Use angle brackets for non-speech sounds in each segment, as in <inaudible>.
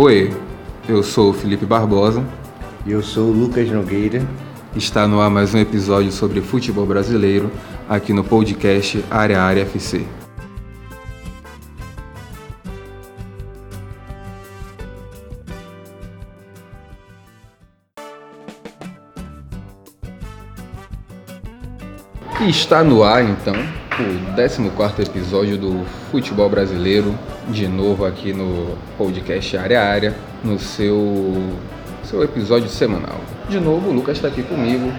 Oi, eu sou o Felipe Barbosa. E eu sou o Lucas Nogueira. Está no ar mais um episódio sobre futebol brasileiro aqui no podcast Área Área FC. E está no ar então o 14 episódio do Futebol Brasileiro, de novo aqui no podcast Área Área, no seu, seu episódio semanal. De novo, o Lucas está aqui comigo,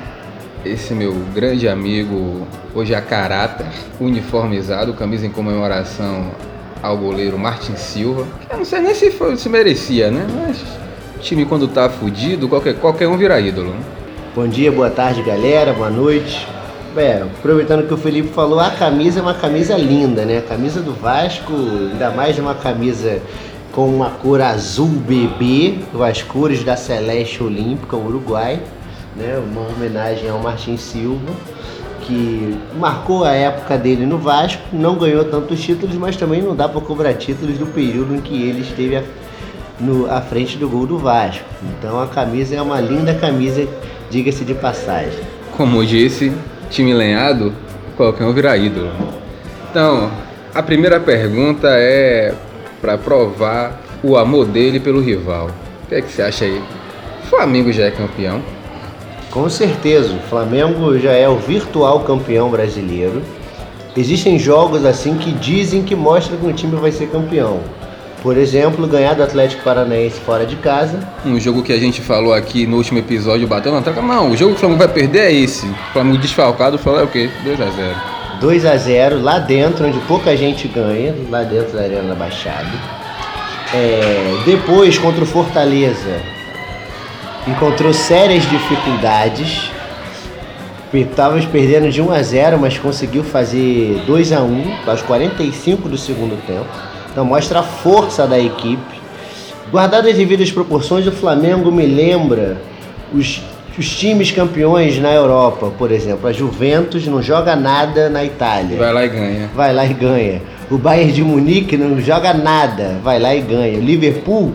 esse meu grande amigo, hoje a caráter, uniformizado, camisa em comemoração ao goleiro Martin Silva. Eu não sei nem se, foi, se merecia, né? Mas time quando tá fudido, qualquer, qualquer um vira ídolo. Né? Bom dia, boa tarde, galera, boa noite. É, aproveitando que o Felipe falou, a camisa é uma camisa linda, né? A camisa do Vasco, ainda mais uma camisa com uma cor azul bebê, as cores da Celeste Olímpica, Uruguai, né? Uma homenagem ao Martin Silva, que marcou a época dele no Vasco, não ganhou tantos títulos, mas também não dá para cobrar títulos do período em que ele esteve à frente do gol do Vasco. Então a camisa é uma linda camisa, diga-se de passagem. Como disse, time lenhado, qualquer um virar ídolo. Então, a primeira pergunta é para provar o amor dele pelo rival. O que é que você acha aí? O Flamengo já é campeão? Com certeza, o Flamengo já é o virtual campeão brasileiro. Existem jogos assim que dizem que mostram que o time vai ser campeão. Por exemplo, ganhar do Atlético Paranaense fora de casa. Um jogo que a gente falou aqui no último episódio, bateu na troca. Não, o jogo que o Flamengo vai perder é esse. O Flamengo desfalcado, falou é o quê? 2x0. 2x0 lá dentro, onde pouca gente ganha, lá dentro da Arena Baixada. É, depois, contra o Fortaleza, encontrou sérias dificuldades. Estávamos perdendo de 1 a 0, mas conseguiu fazer 2 a 1 aos 45 do segundo tempo. Então mostra a força da equipe. Guardado as devidas proporções, o Flamengo me lembra os, os times campeões na Europa, por exemplo. A Juventus não joga nada na Itália. Vai lá e ganha. Vai lá e ganha. O Bayern de Munique não joga nada, vai lá e ganha. O Liverpool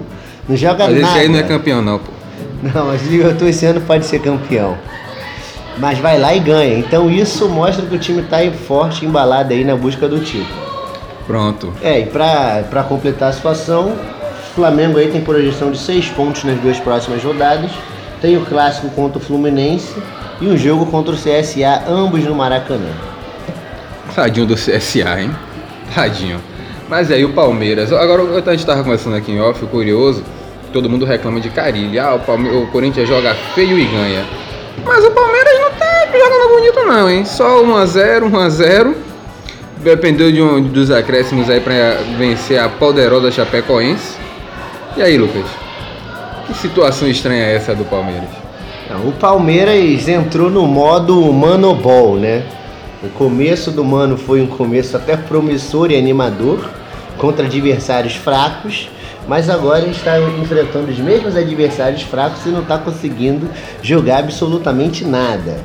não joga mas nada. Esse aí não é campeão não, pô. Não, mas o Liverpool esse ano pode ser campeão. Mas vai lá e ganha. Então isso mostra que o time está forte, embalado aí na busca do título. Pronto. É, e para completar a situação, o Flamengo aí tem projeção de seis pontos nas duas próximas rodadas. Tem o clássico contra o Fluminense e um jogo contra o CSA, ambos no Maracanã. Tadinho do CSA, hein? Tadinho. Mas aí o Palmeiras. Agora a gente estava conversando aqui em off, curioso. Todo mundo reclama de Carilli. Ah, o, Palme... o Corinthians joga feio e ganha. Mas o Palmeiras não tá jogando bonito não, hein? Só 1x0, 1x0 dependeu de um, dos acréscimos aí para vencer a poderosa Chapecoense. E aí, Lucas? Que situação estranha é essa do Palmeiras? Não, o Palmeiras entrou no modo Mano Ball, né? O começo do Mano foi um começo até promissor e animador contra adversários fracos, mas agora está enfrentando os mesmos adversários fracos e não está conseguindo jogar absolutamente nada.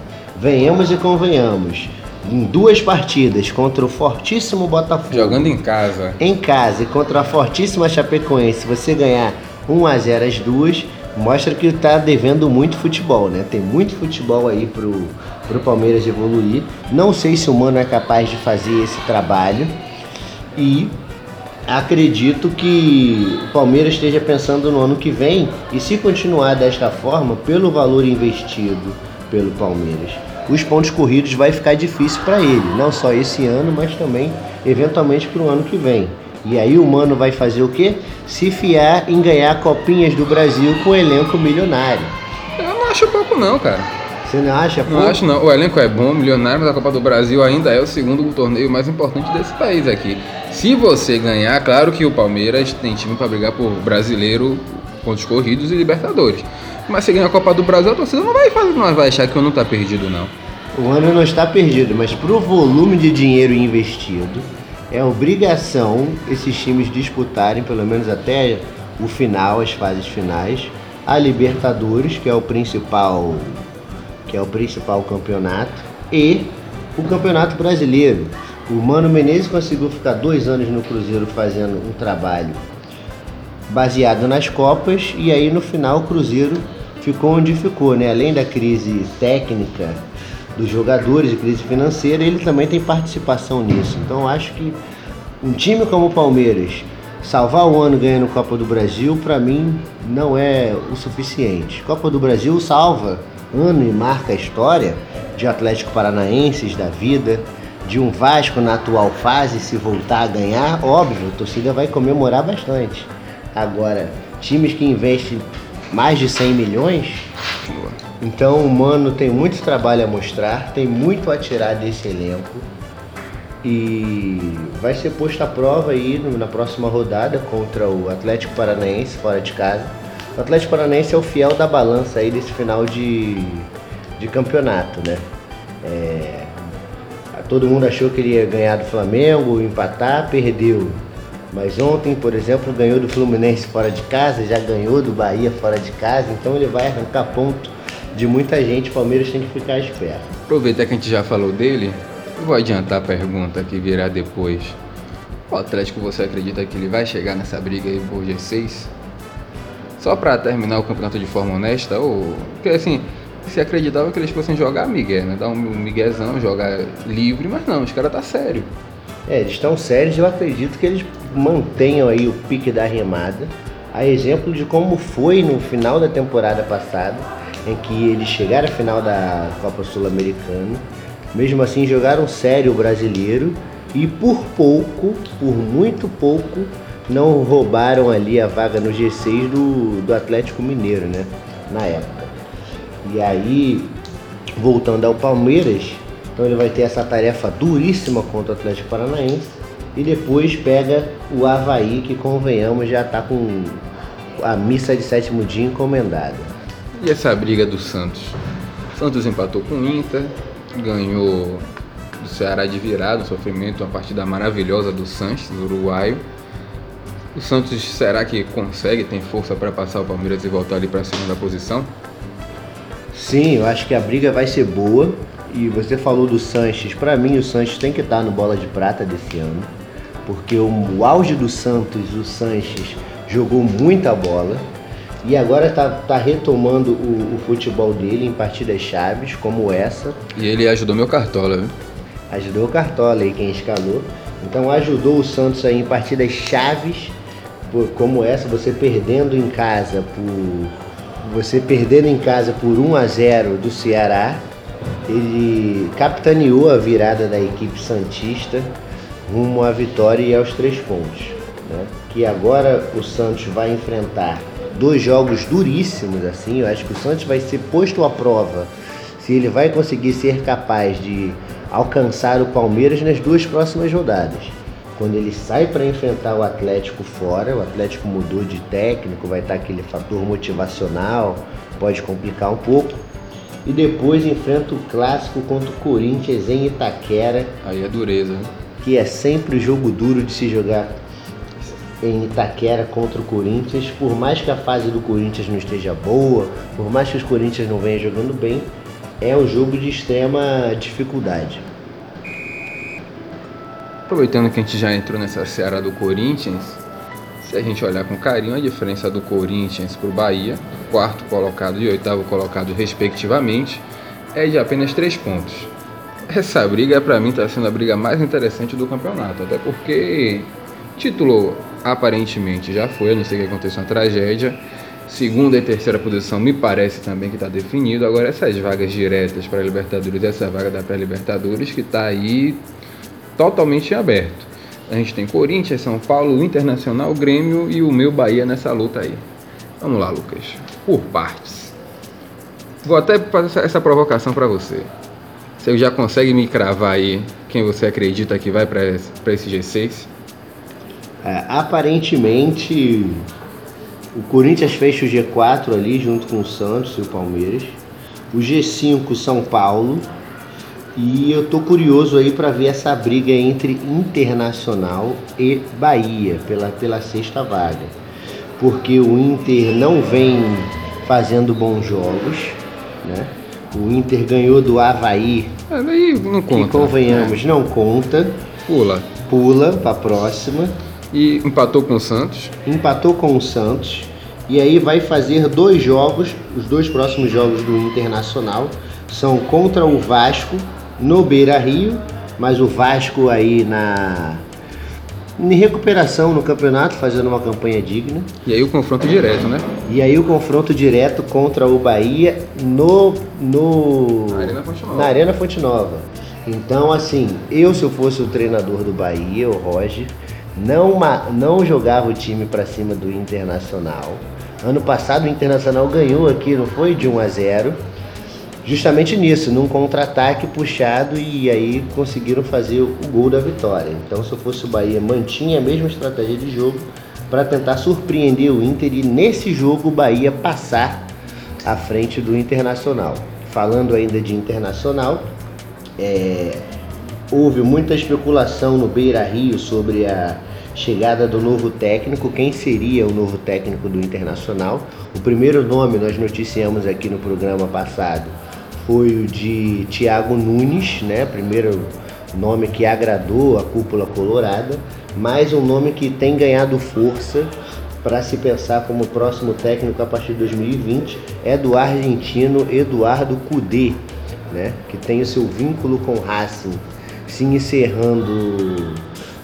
Venhamos e convenhamos em duas partidas contra o fortíssimo Botafogo. Jogando em casa. Em casa e contra a fortíssima Chapecoense, você ganhar 1 a 0 as duas, mostra que está devendo muito futebol, né? Tem muito futebol aí pro, pro Palmeiras evoluir. Não sei se o Mano é capaz de fazer esse trabalho. E acredito que o Palmeiras esteja pensando no ano que vem e se continuar desta forma, pelo valor investido pelo Palmeiras os pontos corridos vai ficar difícil para ele, não só esse ano, mas também eventualmente para o ano que vem. E aí o Mano vai fazer o quê? Se fiar em ganhar copinhas do Brasil com elenco milionário. Eu não acho pouco não, cara. Você não acha? Não acho não. O elenco é bom, milionário, mas a Copa do Brasil ainda é o segundo torneio mais importante desse país aqui. Se você ganhar, claro que o Palmeiras tem time para brigar por brasileiro, pontos corridos e Libertadores. Mas se ganhar a Copa do Brasil, a torcida não vai, fazer, não vai achar que o ano está perdido, não. O ano não está perdido, mas pro volume de dinheiro investido, é obrigação esses times disputarem, pelo menos até o final, as fases finais, a Libertadores, que é o principal, que é o principal campeonato, e o Campeonato Brasileiro. O Mano Menezes conseguiu ficar dois anos no Cruzeiro fazendo um trabalho baseado nas Copas e aí no final o Cruzeiro ficou onde ficou, né? Além da crise técnica dos jogadores e crise financeira, ele também tem participação nisso. Então acho que um time como o Palmeiras salvar o ano ganhando Copa do Brasil, para mim, não é o suficiente. Copa do Brasil salva ano e marca a história de Atlético Paranaenses da vida, de um Vasco na atual fase, se voltar a ganhar, óbvio, a torcida vai comemorar bastante. Agora, times que investem mais de 100 milhões, então o Mano tem muito trabalho a mostrar, tem muito a tirar desse elenco e vai ser posto à prova aí na próxima rodada contra o Atlético Paranaense fora de casa. O Atlético Paranaense é o fiel da balança aí desse final de, de campeonato, né? É, todo mundo achou que ele ia ganhar do Flamengo, empatar, perdeu. Mas ontem, por exemplo, ganhou do Fluminense fora de casa, já ganhou do Bahia fora de casa, então ele vai arrancar ponto de muita gente. O Palmeiras tem que ficar esperto. Aproveitar que a gente já falou dele, vou adiantar a pergunta que virá depois. O Atlético você acredita que ele vai chegar nessa briga aí por G6? Só para terminar o campeonato de forma honesta? Ou. Porque assim, se acreditava que eles fossem jogar Miguel, né? Dar um miguezão, jogar livre, mas não, os caras tá sério. É, eles estão sérios, eu acredito que eles mantenham aí o pique da remada. A exemplo de como foi no final da temporada passada, em que eles chegaram à final da Copa Sul-Americana mesmo assim, jogaram sério o brasileiro e por pouco, por muito pouco, não roubaram ali a vaga no G6 do, do Atlético Mineiro, né? Na época. E aí, voltando ao Palmeiras, então ele vai ter essa tarefa duríssima contra o Atlético Paranaense e depois pega o Havaí, que convenhamos já está com a missa de sétimo dia encomendada. E essa briga do Santos? Santos empatou com o Inter, ganhou do Ceará de virada, sofrimento, uma partida maravilhosa do Santos, do uruguaio. O Santos será que consegue, tem força para passar o Palmeiras e voltar ali para a segunda posição? Sim, eu acho que a briga vai ser boa. E você falou do Sanches, para mim o Sanches tem que estar no bola de prata desse ano, porque o, o auge do Santos, o Sanches jogou muita bola e agora está tá retomando o, o, futebol dele em partidas chaves, como essa. E ele ajudou meu Cartola, viu? Ajudou o Cartola aí, quem escalou. Então ajudou o Santos aí em partidas chaves, como essa, você perdendo em casa por. Você perdendo em casa por 1 a 0 do Ceará. Ele capitaneou a virada da equipe Santista rumo à vitória e aos três pontos. Né? Que agora o Santos vai enfrentar dois jogos duríssimos assim. Eu acho que o Santos vai ser posto à prova se ele vai conseguir ser capaz de alcançar o Palmeiras nas duas próximas rodadas. Quando ele sai para enfrentar o Atlético fora, o Atlético mudou de técnico, vai estar aquele fator motivacional, pode complicar um pouco. E depois enfrenta o clássico contra o Corinthians em Itaquera. Aí é dureza, né? Que é sempre jogo duro de se jogar em Itaquera contra o Corinthians, por mais que a fase do Corinthians não esteja boa, por mais que os Corinthians não venham jogando bem, é um jogo de extrema dificuldade. Aproveitando que a gente já entrou nessa seara do Corinthians, se a gente olhar com carinho a diferença do Corinthians para o Bahia, quarto colocado e oitavo colocado respectivamente, é de apenas três pontos. Essa briga para mim está sendo a briga mais interessante do campeonato, até porque título aparentemente já foi, a não ser que aconteça uma tragédia. Segunda e terceira posição me parece também que está definido. Agora essas vagas diretas para a Libertadores, essa vaga da pré-Libertadores que está aí totalmente aberto. A gente tem Corinthians, São Paulo, Internacional, Grêmio e o meu Bahia nessa luta aí. Vamos lá, Lucas. Por partes. Vou até fazer essa provocação para você. Você já consegue me cravar aí quem você acredita que vai para esse G6? É, aparentemente, o Corinthians fecha o G4 ali, junto com o Santos e o Palmeiras. O G5, São Paulo. E eu tô curioso aí para ver essa briga entre Internacional e Bahia pela, pela sexta vaga. Porque o Inter não vem fazendo bons jogos, né? O Inter ganhou do Havaí. Daí não conta. Que convenhamos, não conta. Pula. Pula para próxima. E empatou com o Santos. Empatou com o Santos. E aí vai fazer dois jogos, os dois próximos jogos do Internacional são contra o Vasco no Beira Rio, mas o Vasco aí na em recuperação no campeonato, fazendo uma campanha digna. E aí o confronto direto, né? E aí o confronto direto contra o Bahia no, no na Arena Fonte Nova. Na Arena Fonte Nova. Então, assim, eu se eu fosse o treinador do Bahia, o Roger, não, não jogava o time para cima do Internacional. Ano passado o Internacional ganhou aqui, não foi? De 1 a 0 justamente nisso, num contra-ataque puxado e aí conseguiram fazer o gol da vitória. Então, se eu fosse o Bahia, mantinha a mesma estratégia de jogo para tentar surpreender o Inter e nesse jogo o Bahia passar à frente do Internacional. Falando ainda de Internacional, é, houve muita especulação no Beira Rio sobre a chegada do novo técnico, quem seria o novo técnico do Internacional. O primeiro nome nós noticiamos aqui no programa passado foi o de Thiago Nunes, né? Primeiro nome que agradou a cúpula colorada, mas um nome que tem ganhado força para se pensar como próximo técnico a partir de 2020 é do argentino Eduardo Cudê, né? Que tem o seu vínculo com Racing se encerrando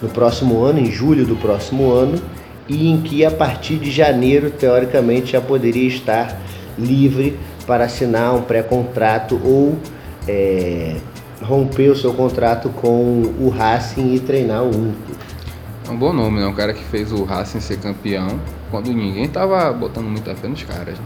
no próximo ano, em julho do próximo ano, e em que a partir de janeiro, teoricamente, já poderia estar livre para assinar um pré-contrato ou é, romper o seu contrato com o Racing e treinar o Inter. É um bom nome, né? Um cara que fez o Racing ser campeão quando ninguém tava botando muita fé nos caras. Né?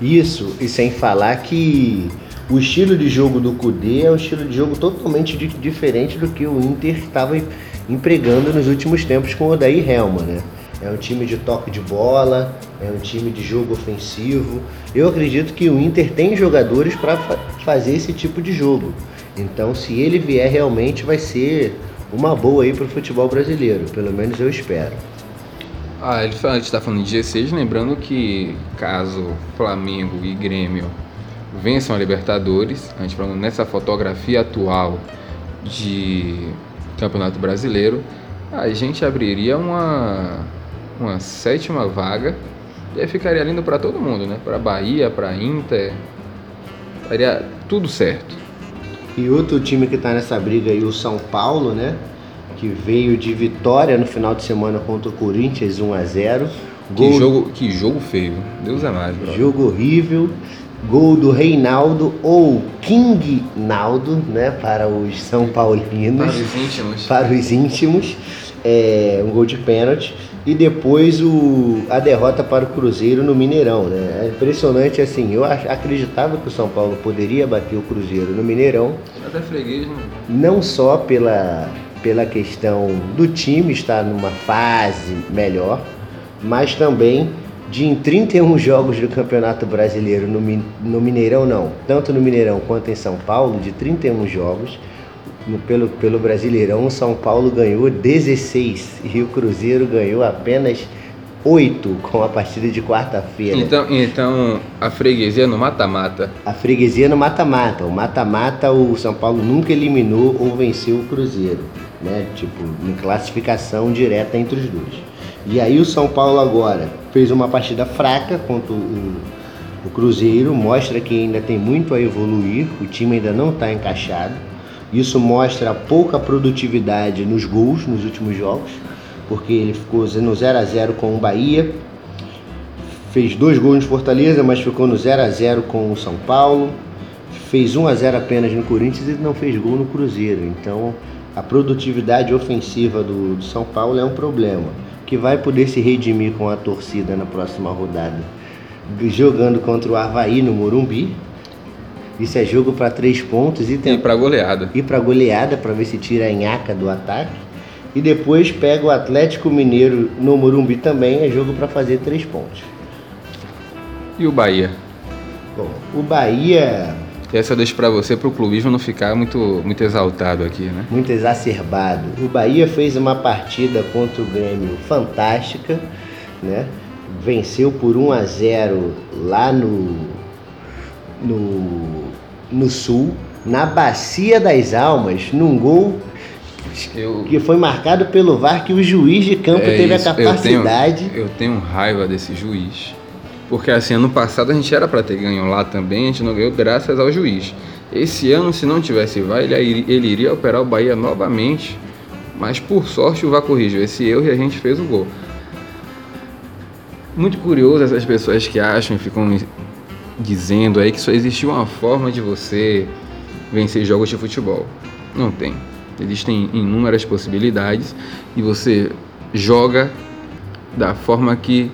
Isso, e sem falar que o estilo de jogo do Kudê é um estilo de jogo totalmente diferente do que o Inter estava empregando nos últimos tempos com o Odair Helma, né? É um time de toque de bola, é um time de jogo ofensivo. Eu acredito que o Inter tem jogadores para fa fazer esse tipo de jogo. Então, se ele vier realmente, vai ser uma boa aí para o futebol brasileiro. Pelo menos eu espero. Ah, ele a gente está falando de G6, lembrando que caso Flamengo e Grêmio vençam a Libertadores, a gente falando nessa fotografia atual de Campeonato Brasileiro, a gente abriria uma uma sétima vaga. E aí ficaria lindo para todo mundo, né? Para Bahia, para Inter. Faria tudo certo. E outro time que está nessa briga aí, o São Paulo, né? Que veio de vitória no final de semana contra o Corinthians 1 a 0. Gol... Que jogo, que jogo feio. Deus é mais, bro. Jogo horrível. Gol do Reinaldo ou King Naldo, né? Para os São Paulinos. Para os íntimos. Para os íntimos. É, um gol de pênalti e depois o, a derrota para o Cruzeiro no Mineirão. Né? É impressionante assim, eu acreditava que o São Paulo poderia bater o Cruzeiro no Mineirão. Até freguês, né? Não só pela, pela questão do time estar numa fase melhor, mas também de em 31 <laughs> jogos do Campeonato Brasileiro no, no Mineirão não, tanto no Mineirão quanto em São Paulo, de 31 jogos, no, pelo, pelo Brasileirão, o São Paulo ganhou 16 e o Cruzeiro ganhou apenas 8 com a partida de quarta-feira. Então, então a freguesia no mata-mata. A freguesia no mata-mata. O mata-mata o São Paulo nunca eliminou ou venceu o Cruzeiro, né? Tipo, em classificação direta entre os dois. E aí o São Paulo agora fez uma partida fraca contra o, o Cruzeiro, mostra que ainda tem muito a evoluir, o time ainda não está encaixado. Isso mostra pouca produtividade nos gols nos últimos jogos, porque ele ficou no 0 a 0 com o Bahia, fez dois gols no Fortaleza, mas ficou no 0 a 0 com o São Paulo, fez 1 a 0 apenas no Corinthians e não fez gol no Cruzeiro. Então, a produtividade ofensiva do, do São Paulo é um problema, que vai poder se redimir com a torcida na próxima rodada, jogando contra o Havaí no Morumbi, isso é jogo para três pontos e, tem... e para goleada. E para goleada para ver se tira a nhaca do ataque. E depois pega o Atlético Mineiro no Morumbi também, é jogo para fazer três pontos. E o Bahia? Bom, o Bahia. Essa eu deixo para você, para o clubismo não ficar muito, muito exaltado aqui, né? Muito exacerbado. O Bahia fez uma partida contra o Grêmio fantástica, né? Venceu por 1 a 0 lá no, no no Sul, na Bacia das Almas, num gol eu, que foi marcado pelo VAR que o juiz de campo é teve isso, a capacidade. Eu tenho, eu tenho raiva desse juiz. Porque assim, ano passado a gente era para ter ganho lá também, a gente não ganhou graças ao juiz. Esse ano, se não tivesse VAR, ele, ele iria operar o Bahia novamente. Mas por sorte o VAR corrigiu esse erro e a gente fez o gol. Muito curioso essas pessoas que acham e ficam dizendo aí que só existiu uma forma de você vencer jogos de futebol. Não tem. Existem inúmeras possibilidades e você joga da forma que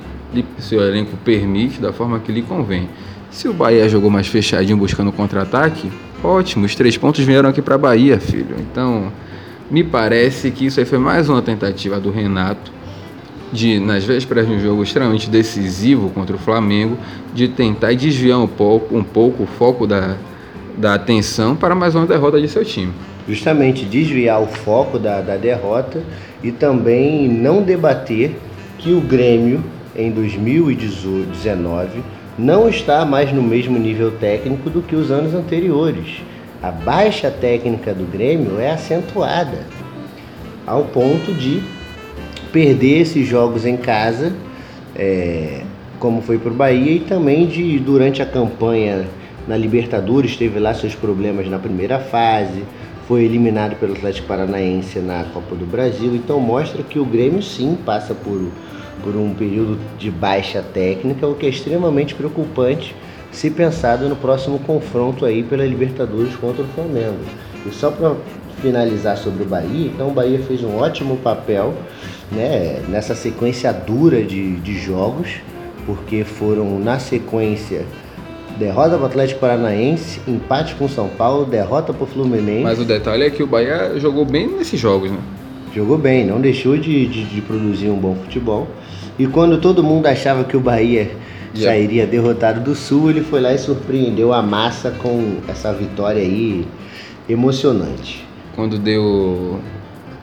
seu elenco permite, da forma que lhe convém. Se o Bahia jogou mais fechadinho buscando contra-ataque, ótimo, os três pontos vieram aqui para Bahia, filho. Então, me parece que isso aí foi mais uma tentativa do Renato de, nas vésperas de um jogo extremamente decisivo contra o Flamengo, de tentar desviar um pouco, um pouco o foco da, da atenção para mais uma derrota de seu time. Justamente desviar o foco da, da derrota e também não debater que o Grêmio em 2019 não está mais no mesmo nível técnico do que os anos anteriores. A baixa técnica do Grêmio é acentuada ao ponto de perder esses jogos em casa, é, como foi para o Bahia, e também de durante a campanha na Libertadores teve lá seus problemas na primeira fase, foi eliminado pelo Atlético Paranaense na Copa do Brasil, então mostra que o Grêmio sim passa por por um período de baixa técnica, o que é extremamente preocupante se pensado no próximo confronto aí pela Libertadores contra o Flamengo. E só para finalizar sobre o Bahia, então o Bahia fez um ótimo papel né, nessa sequência dura de, de jogos, porque foram na sequência derrota para o Atlético Paranaense, empate com o São Paulo, derrota para o Fluminense. Mas o detalhe é que o Bahia jogou bem nesses jogos, né? Jogou bem, não deixou de, de, de produzir um bom futebol. E quando todo mundo achava que o Bahia yeah. sairia derrotado do Sul, ele foi lá e surpreendeu a massa com essa vitória aí emocionante. Quando deu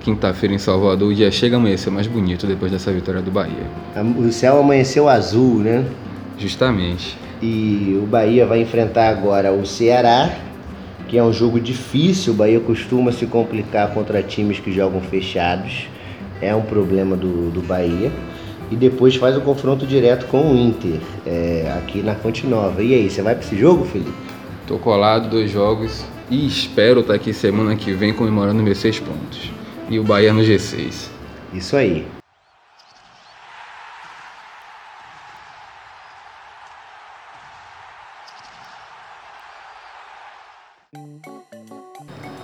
quinta-feira em Salvador, o dia chega a amanhecer mais bonito depois dessa vitória do Bahia. O céu amanheceu azul, né? Justamente. E o Bahia vai enfrentar agora o Ceará, que é um jogo difícil. O Bahia costuma se complicar contra times que jogam fechados. É um problema do, do Bahia e depois faz o confronto direto com o Inter, é, aqui na Fonte Nova. E aí, você vai para esse jogo, Felipe? Tô colado, dois jogos e espero estar tá aqui semana que vem comemorando meus seis pontos. E o Bahia no G6. Isso aí.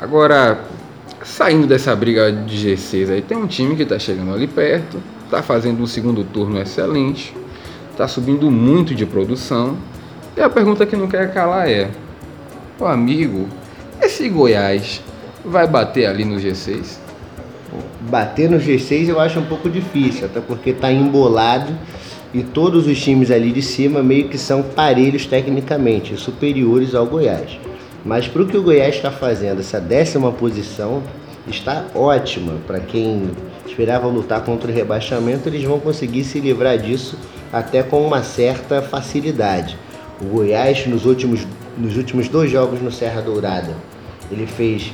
Agora, saindo dessa briga de G6 aí, tem um time que está chegando ali perto, está fazendo um segundo turno excelente, está subindo muito de produção. E a pergunta que não quer calar é: o amigo, esse Goiás vai bater ali no G6? Bater no G6 eu acho um pouco difícil, até porque está embolado e todos os times ali de cima meio que são parelhos tecnicamente, superiores ao Goiás. Mas para o que o Goiás está fazendo, essa décima posição está ótima para quem esperava lutar contra o rebaixamento, eles vão conseguir se livrar disso até com uma certa facilidade. O Goiás, nos últimos, nos últimos dois jogos no Serra Dourada, ele fez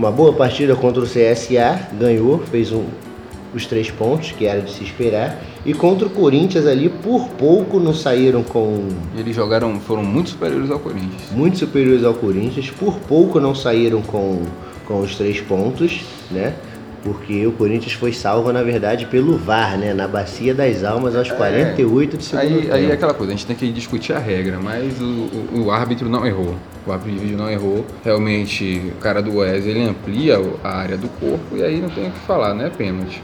uma boa partida contra o CSA, ganhou, fez um, os três pontos, que era de se esperar. E contra o Corinthians ali, por pouco não saíram com. Eles jogaram, foram muito superiores ao Corinthians. Muito superiores ao Corinthians, por pouco não saíram com, com os três pontos, né? Porque o Corinthians foi salvo, na verdade, pelo VAR, né? Na Bacia das Almas, aos é, 48 de segundo aí, tempo. Aí é aquela coisa, a gente tem que discutir a regra, mas o, o, o árbitro não errou. O árbitro não errou. Realmente, o cara do Wes, ele amplia a área do corpo e aí não tem o que falar, né? Pênalti.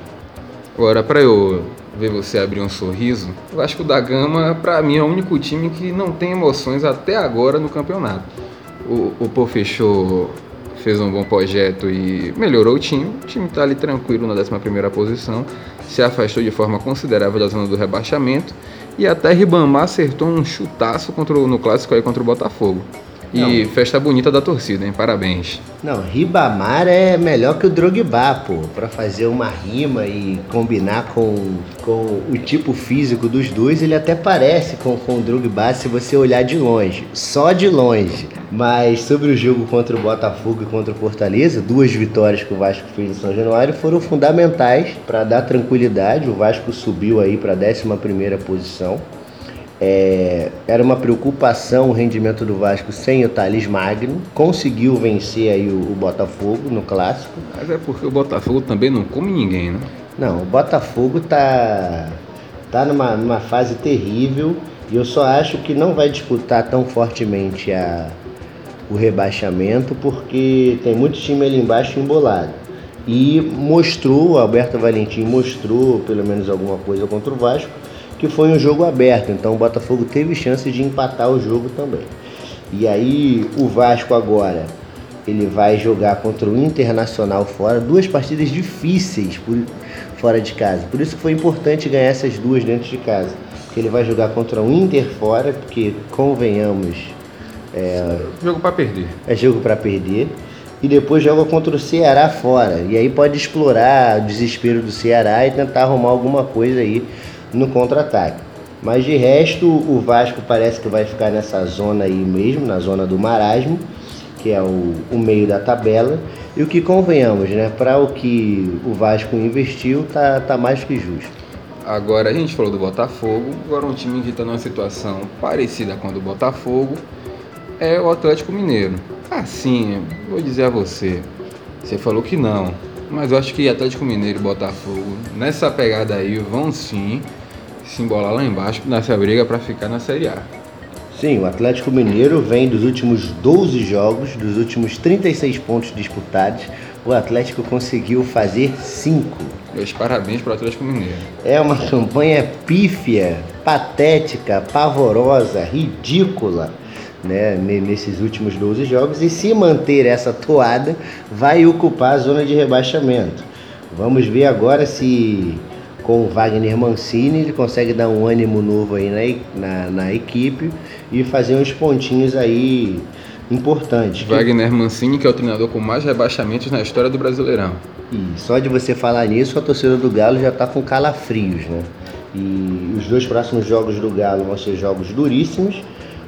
Agora, para eu ver você abrir um sorriso, eu acho que o da Gama, para mim, é o único time que não tem emoções até agora no campeonato. O, o Pô fechou fez um bom projeto e melhorou o time. O time está ali tranquilo na 11 posição, se afastou de forma considerável da zona do rebaixamento e até Ribamar acertou um chutaço contra o, no clássico aí contra o Botafogo. E Não. festa bonita da torcida, hein? Parabéns. Não, Ribamar é melhor que o Drogba, pô, pra fazer uma rima e combinar com, com o tipo físico dos dois, ele até parece com, com o Drogba se você olhar de longe, só de longe. Mas sobre o jogo contra o Botafogo e contra o Fortaleza, duas vitórias que o Vasco fez em São Januário foram fundamentais para dar tranquilidade. O Vasco subiu aí para a 11ª posição. É, era uma preocupação o rendimento do Vasco sem o Thales Magno. Conseguiu vencer aí o, o Botafogo no clássico. Mas é porque o Botafogo também não come ninguém, né? Não, o Botafogo tá, tá numa, numa fase terrível e eu só acho que não vai disputar tão fortemente a, o rebaixamento porque tem muito time ali embaixo embolado. E mostrou, o Alberto Valentim mostrou pelo menos alguma coisa contra o Vasco que foi um jogo aberto, então o Botafogo teve chance de empatar o jogo também. E aí o Vasco agora ele vai jogar contra o Internacional fora, duas partidas difíceis por, fora de casa. Por isso que foi importante ganhar essas duas dentro de casa. Porque ele vai jogar contra o Inter fora, porque convenhamos, é, Jogo para perder. é jogo para perder. E depois joga contra o Ceará fora. E aí pode explorar o desespero do Ceará e tentar arrumar alguma coisa aí no contra-ataque. Mas de resto, o Vasco parece que vai ficar nessa zona aí mesmo, na zona do marasmo, que é o, o meio da tabela. E o que convenhamos, né? Para o que o Vasco investiu, tá, tá mais que justo. Agora a gente falou do Botafogo, agora um time que está numa situação parecida com a do Botafogo é o Atlético Mineiro. Assim, vou dizer a você, você falou que não, mas eu acho que Atlético Mineiro e Botafogo nessa pegada aí vão sim se embolar lá embaixo nessa briga para ficar na Série A. Sim, o Atlético Mineiro vem dos últimos 12 jogos, dos últimos 36 pontos disputados, o Atlético conseguiu fazer 5. Meus parabéns para o Atlético Mineiro. É uma campanha pífia, patética, pavorosa, ridícula, né, ne- nesses últimos 12 jogos e se manter essa toada, vai ocupar a zona de rebaixamento. Vamos ver agora se com o Wagner Mancini ele consegue dar um ânimo novo aí na, na, na equipe e fazer uns pontinhos aí importantes. Wagner Mancini, que é o treinador com mais rebaixamentos na história do Brasileirão. E só de você falar nisso, a torcida do Galo já está com calafrios, né? E os dois próximos jogos do Galo vão ser jogos duríssimos,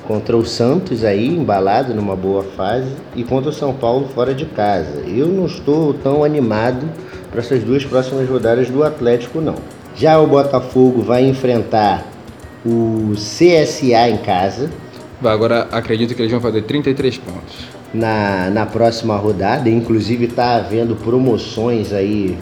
contra o Santos aí, embalado numa boa fase, e contra o São Paulo fora de casa. Eu não estou tão animado para essas duas próximas rodadas do Atlético, não. Já o Botafogo vai enfrentar o CSA em casa, Vai, Agora acredito que eles vão fazer 33 pontos. na, na próxima rodada. Inclusive está havendo promoções aí.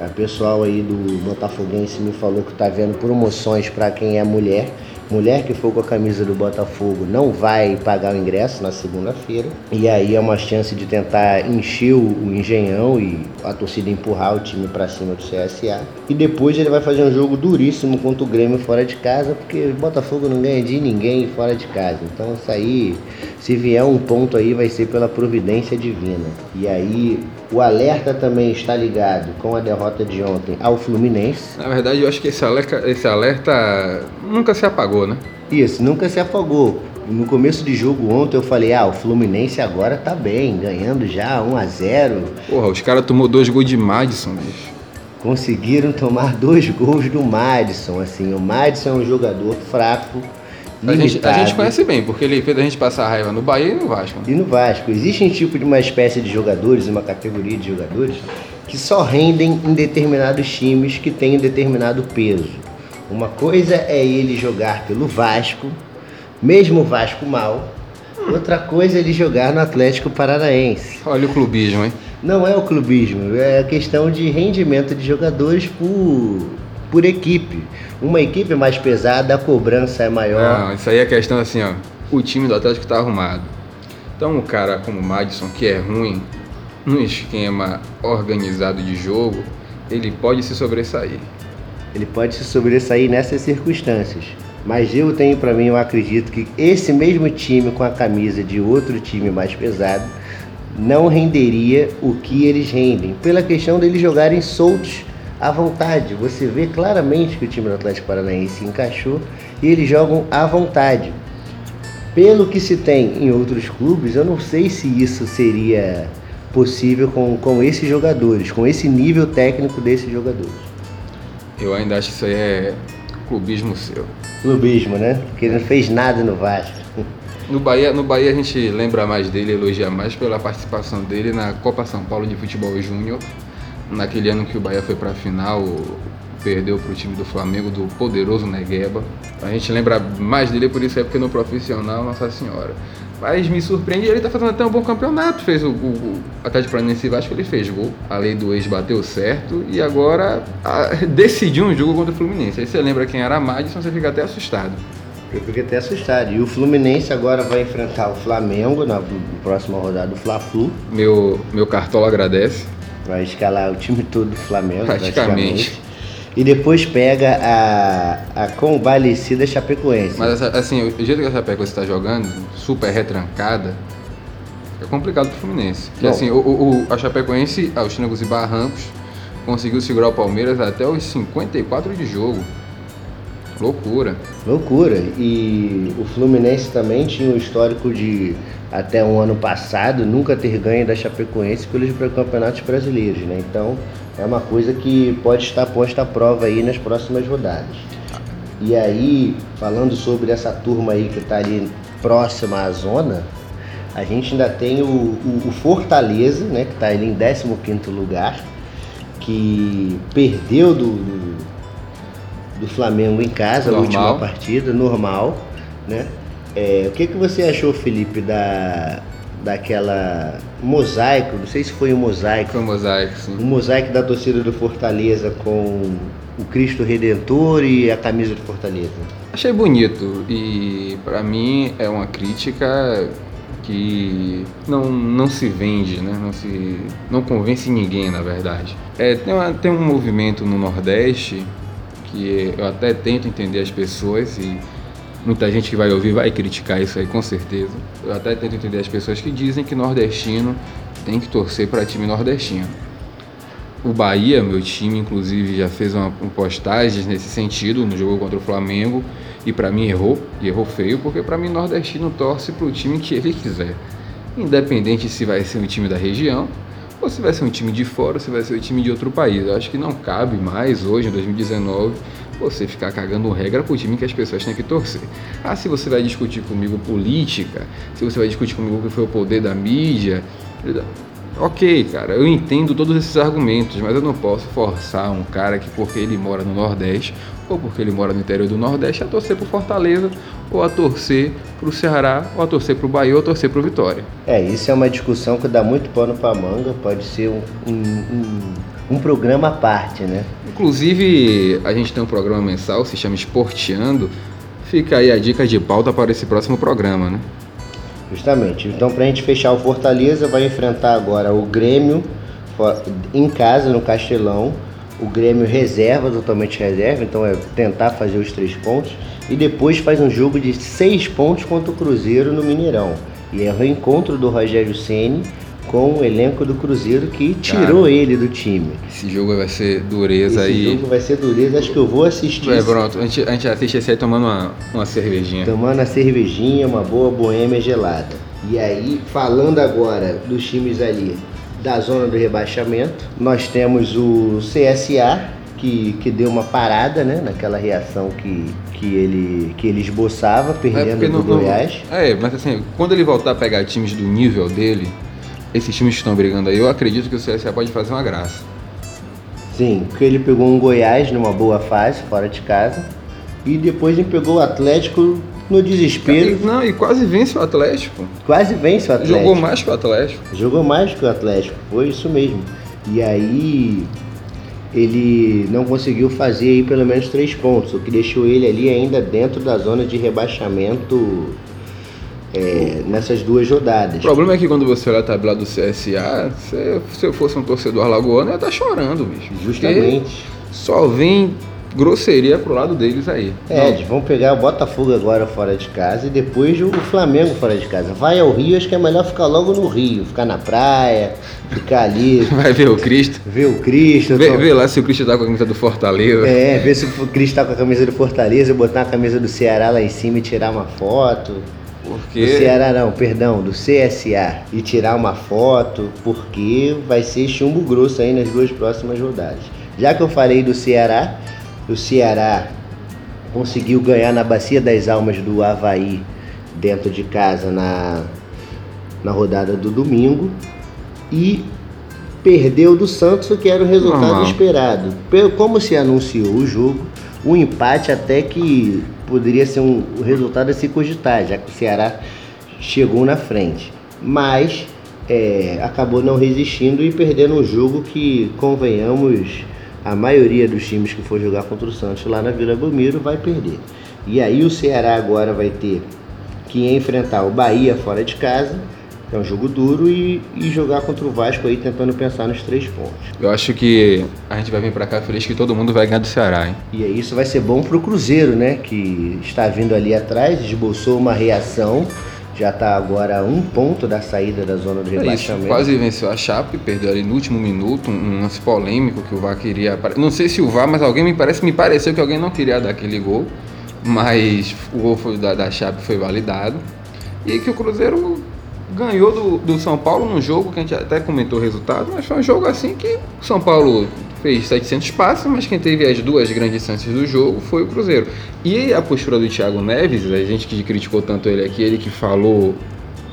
A pessoal aí do Botafoguense me falou que está havendo promoções para quem é mulher. Mulher que for com a camisa do Botafogo não vai pagar o ingresso na segunda-feira. E aí é uma chance de tentar encher o, engenhão e a torcida empurrar o time para cima do CSA. E depois ele vai fazer um jogo duríssimo contra o Grêmio fora de casa, porque o Botafogo não ganha de ninguém fora de casa. Então isso aí, se vier um ponto aí, vai ser pela providência divina. E aí o alerta também está ligado com a derrota de ontem ao Fluminense. Na verdade, eu acho que esse alerta, esse alerta nunca se apagou, né? Isso, nunca se apagou. No começo de jogo ontem eu falei, ah, o Fluminense agora tá bem, ganhando já 1 a 0 Porra, os caras tomou dois gols de Madison, bicho. Conseguiram tomar <laughs> dois gols do Madison, assim, o Madison é um jogador fraco, A gente, a gente conhece bem, porque ele fez a gente passar raiva no Bahia e no Vasco. né? E no Vasco, existe um tipo de uma espécie de jogadores, uma categoria de jogadores, que só rendem em determinados times que têm determinado peso. Uma coisa é ele jogar pelo Vasco, mesmo o Vasco mal. Outra coisa é ele jogar no Atlético Paranaense. Olha o clubismo, hein? Não é o clubismo, é a questão de rendimento de jogadores por, por equipe. Uma equipe mais pesada, a cobrança é maior. Não, isso aí é questão assim, ó. O time do Atlético tá arrumado. Então um cara como o Madison, que é ruim, num esquema organizado de jogo, ele pode se sobressair. Ele pode se sobressair nessas circunstâncias. Mas eu tenho para mim, eu acredito que esse mesmo time com a camisa de outro time mais pesado não renderia o que eles rendem, pela questão deles jogarem soltos à vontade. Você vê claramente que o time do Atlético Paranaense encaixou e eles jogam à vontade. pelo que se tem em outros clubes, eu não sei se isso seria possível com, com esses jogadores, com esse nível técnico desses jogadores. Eu ainda acho que isso aí é clubismo seu. Clubismo, né? Porque ele não fez nada no Vasco. No Bahia, no Bahia a gente lembra mais dele, elogia mais pela participação dele na Copa São Paulo de Futebol Júnior, naquele ano que o Bahia foi para a final, perdeu para o time do Flamengo, do poderoso Negueba. A gente lembra mais dele por isso é porque no profissional, Nossa Senhora. Mas me surpreende, ele tá fazendo até um bom campeonato. Fez o, o, o Atlético Paranaense Vasco, ele fez gol. A lei do ex bateu certo e agora a, <laughs> decidiu um jogo contra o Fluminense. Aí você lembra quem era a Madison, você fica até assustado. Eu fiquei até assustado. E o Fluminense agora vai enfrentar o Flamengo na próxima rodada do Fla-Flu. Meu, meu cartola agradece. Vai escalar o time todo do Flamengo, praticamente. praticamente e depois pega a, a convalescida Chapecoense. Mas assim, o jeito que a Chapecoense está jogando, super retrancada, é complicado pro Fluminense. Porque assim, o, o, a Chapecoense, aos trancos e barrancos, conseguiu segurar o Palmeiras até os 54 de jogo. Loucura. Loucura. E o Fluminense também tinha um histórico de, até um ano passado, nunca ter ganho da Chapecoense pelos campeonatos brasileiros, né? Então, é uma coisa que pode estar posta à prova aí nas próximas rodadas. E aí, falando sobre essa turma aí que está ali próxima à zona, a gente ainda tem o, o, o Fortaleza, né, que está ali em 15º lugar, que perdeu do, do, do Flamengo em casa normal. na última partida, normal, né? É, o que, que você achou, Felipe, da, daquela mosaico, não sei se foi um mosaico. Foi um mosaico, sim. Um mosaico da torcida do Fortaleza com o Cristo Redentor e a camisa do Fortaleza. Achei bonito e para mim é uma crítica que não, não se vende, né? não, se, não convence ninguém, na verdade. É, tem, uma, tem um movimento no Nordeste que eu até tento entender as pessoas e Muita gente que vai ouvir vai criticar isso aí, com certeza. Eu até tento entender as pessoas que dizem que nordestino tem que torcer para time nordestino. O Bahia, meu time, inclusive, já fez uma, postagem nesse sentido no jogo contra o Flamengo e para mim errou, e errou feio, porque para mim nordestino torce para o time que ele quiser. Independente se vai ser um time da região ou se vai ser um time de fora, ou se vai ser um time de outro país. Eu acho que não cabe mais hoje, em 2019, você ficar cagando regra pro time que as pessoas têm que torcer. Ah, se você vai discutir comigo política, se você vai discutir comigo o que foi o poder da mídia, ok, cara, eu entendo todos esses argumentos, mas eu não posso forçar um cara que porque ele mora no Nordeste ou porque ele mora no interior do Nordeste a torcer pro Fortaleza ou a torcer pro Ceará ou a torcer pro Bahia ou a torcer pro Vitória. É, isso é uma discussão que dá muito pano pra manga, pode ser um, um, um um programa à parte, né? Inclusive, a gente tem um programa mensal, se chama Esporteando. Fica aí a dica de pauta para esse próximo programa, né? Justamente. Então, para a gente fechar o Fortaleza, vai enfrentar agora o Grêmio em casa, no Castelão. O Grêmio reserva, totalmente reserva, então é tentar fazer os três pontos. E depois faz um jogo de seis pontos contra o Cruzeiro no Mineirão. E é o reencontro do Rogério Ceni com o elenco do Cruzeiro que tirou Cara, ele do time. Esse jogo vai ser dureza esse aí. Esse jogo vai ser dureza, acho que eu vou assistir. É, pronto, a gente, a gente assiste esse aí tomando uma, uma cervejinha. Tomando uma cervejinha, uma boa boêmia gelada. E aí, falando agora dos times ali da zona do rebaixamento, nós temos o CSA, que, que deu uma parada, né, naquela reação que, que, ele, que ele esboçava, perdendo é do Goiás. é, mas assim, quando ele voltar a pegar times do nível dele, esses times que estão brigando aí, eu acredito que o CSA pode fazer uma graça. Sim, porque ele pegou um Goiás numa boa fase, fora de casa, e depois ele pegou o Atlético no desespero. Não, e quase vence o Atlético. Quase vence o Atlético. Jogou mais que o Atlético. Jogou mais que o Atlético, foi isso mesmo. E aí ele não conseguiu fazer aí pelo menos três pontos, o que deixou ele ali ainda dentro da zona de rebaixamento é, nessas duas rodadas. O problema é que quando você olha a tabela do CSA, se, se eu fosse um torcedor alagoano, eu ia estar tá chorando, bicho. Justamente. Só vem grosseria pro lado deles aí. É, eles vão pegar o Botafogo agora fora de casa e depois o Flamengo fora de casa. Vai ao Rio, acho que é melhor ficar logo no Rio, ficar na praia, ficar ali. <laughs> Vai ver o Cristo. Ver o Cristo. Vê, tô... vê lá se o Cristo tá com a camisa do Fortaleza. É, ver se o Cristo tá com a camisa do Fortaleza, botar a camisa do Ceará lá em cima e tirar uma foto. Porque... Do Ceará não, perdão, do CSA. E tirar uma foto, porque vai ser chumbo grosso aí nas duas próximas rodadas. Já que eu falei do Ceará, o Ceará conseguiu ganhar na Bacia das Almas do Havaí dentro de casa na, na rodada do domingo e perdeu do Santos, o que era o resultado Normal. esperado. Como se anunciou o jogo, o empate até que poderia ser um resultado a se cogitar, já que o Ceará chegou na frente. Mas é, acabou não resistindo e perdendo um jogo que, convenhamos, a maioria dos times que for jogar contra o Santos lá na Vila Belmiro vai perder. E aí o Ceará agora vai ter que enfrentar o Bahia fora de casa é um jogo duro e, e, jogar contra o Vasco aí tentando pensar nos três pontos. Eu acho que a gente vai vir para cá feliz que todo mundo vai ganhar do Ceará, hein? E isso vai ser bom pro Cruzeiro, né? Que está vindo ali atrás, esboçou uma reação. Já está agora a um ponto da saída da zona do rebaixamento. É isso, quase venceu a Chape, perdeu ali no último minuto, um lance polêmico que o VAR queria. Não sei se o VAR, mas alguém me parece, me pareceu que alguém não queria dar aquele gol. Mas o gol da, da Chape foi validado. E que o Cruzeiro ganhou do, do São Paulo num jogo que a gente até comentou o resultado, mas foi um jogo assim que o São Paulo fez 700 passes, mas quem teve as duas grandes chances do jogo foi o Cruzeiro. E a postura do Thiago Neves, a gente que criticou tanto ele aqui, ele que falou,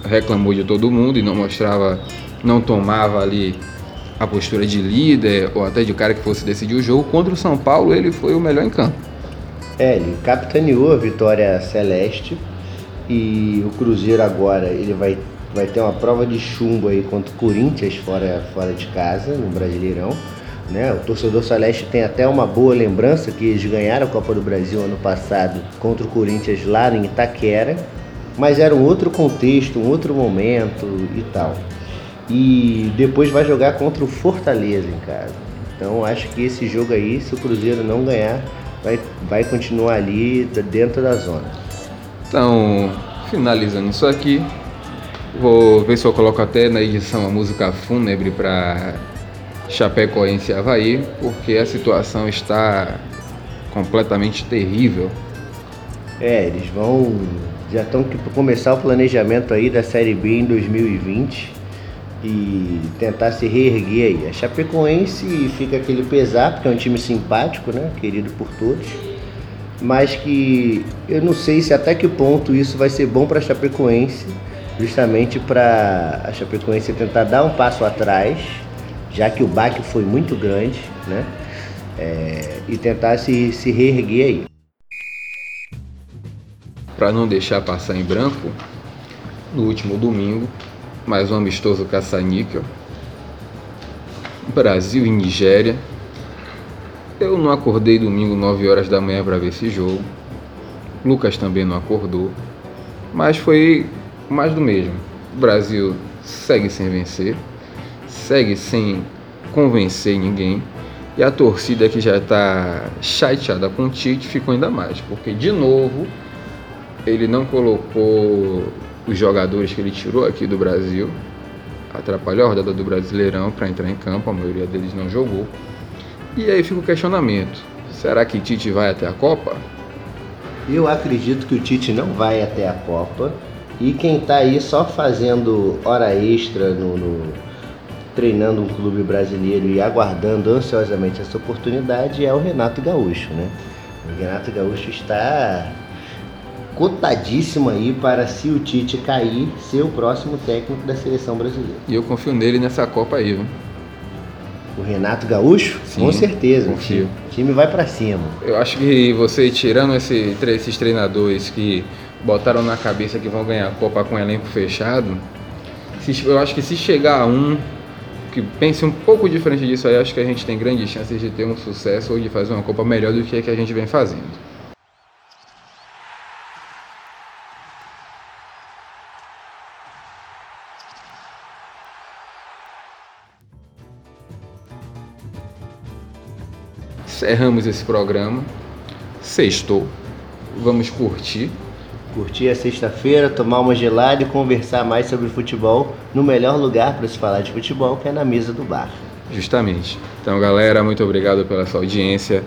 reclamou de todo mundo e não mostrava, não tomava ali a postura de líder ou até de cara que fosse decidir o jogo, contra o São Paulo ele foi o melhor em campo. É, ele capitaneou a vitória celeste e o Cruzeiro agora ele vai vai ter uma prova de chumbo aí contra o Corinthians fora, fora de casa, no Brasileirão. Né? O torcedor celeste tem até uma boa lembrança que eles ganharam a Copa do Brasil ano passado contra o Corinthians lá em Itaquera, mas era um outro contexto, um outro momento e tal. E depois vai jogar contra o Fortaleza em casa. Então acho que esse jogo aí, se o Cruzeiro não ganhar, vai, vai continuar ali dentro da zona. Então, finalizando isso aqui, Vou ver se eu coloco até na edição a música fúnebre para Chapecoense e Havaí, porque a situação está completamente terrível. É, eles vão. Já estão para começar o planejamento aí da Série B em 2020 e tentar se reerguer aí. A Chapecoense fica aquele pesar, porque é um time simpático, né? Querido por todos. Mas que eu não sei se até que ponto isso vai ser bom para a Chapecoense justamente para a Chapecoense tentar dar um passo atrás, já que o baque foi muito grande, né? É, e tentar se, se reerguer aí. Para não deixar passar em branco, no último domingo, mais um amistoso caça-níquel, Brasil e Nigéria. Eu não acordei domingo 9 horas da manhã para ver esse jogo. Lucas também não acordou. Mas foi mais do mesmo. O Brasil segue sem vencer, segue sem convencer ninguém. E a torcida que já está chateada com o Tite ficou ainda mais, porque de novo ele não colocou os jogadores que ele tirou aqui do Brasil, atrapalhou a rodada do Brasileirão para entrar em campo, a maioria deles não jogou. E aí fica o questionamento: será que Tite vai até a Copa? Eu acredito que o Tite não vai até a Copa e quem está aí só fazendo hora extra no, no, treinando um clube brasileiro e aguardando ansiosamente essa oportunidade é o Renato Gaúcho, né? O Renato Gaúcho está cotadíssimo aí para se o Tite cair, ser o próximo técnico da seleção brasileira. E eu confio nele nessa Copa aí, viu? O Renato Gaúcho? Sim, Com certeza. Confio. O time vai para cima. Eu acho que você tirando esse, esses treinadores que botaram na cabeça que vão ganhar a Copa com elenco fechado, eu acho que se chegar a um que pense um pouco diferente disso aí, acho que a gente tem grandes chances de ter um sucesso ou de fazer uma Copa melhor do que a que a gente vem fazendo. Encerramos esse programa. Sextou. Vamos curtir curtir a sexta-feira, tomar uma gelada e conversar mais sobre futebol no melhor lugar para se falar de futebol, que é na mesa do bar. Justamente. Então, galera, muito obrigado pela sua audiência.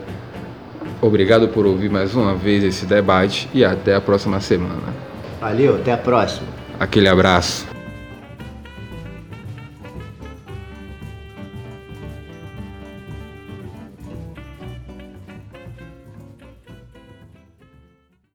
Obrigado por ouvir mais uma vez esse debate e até a próxima semana. Valeu, até a próxima. Aquele abraço.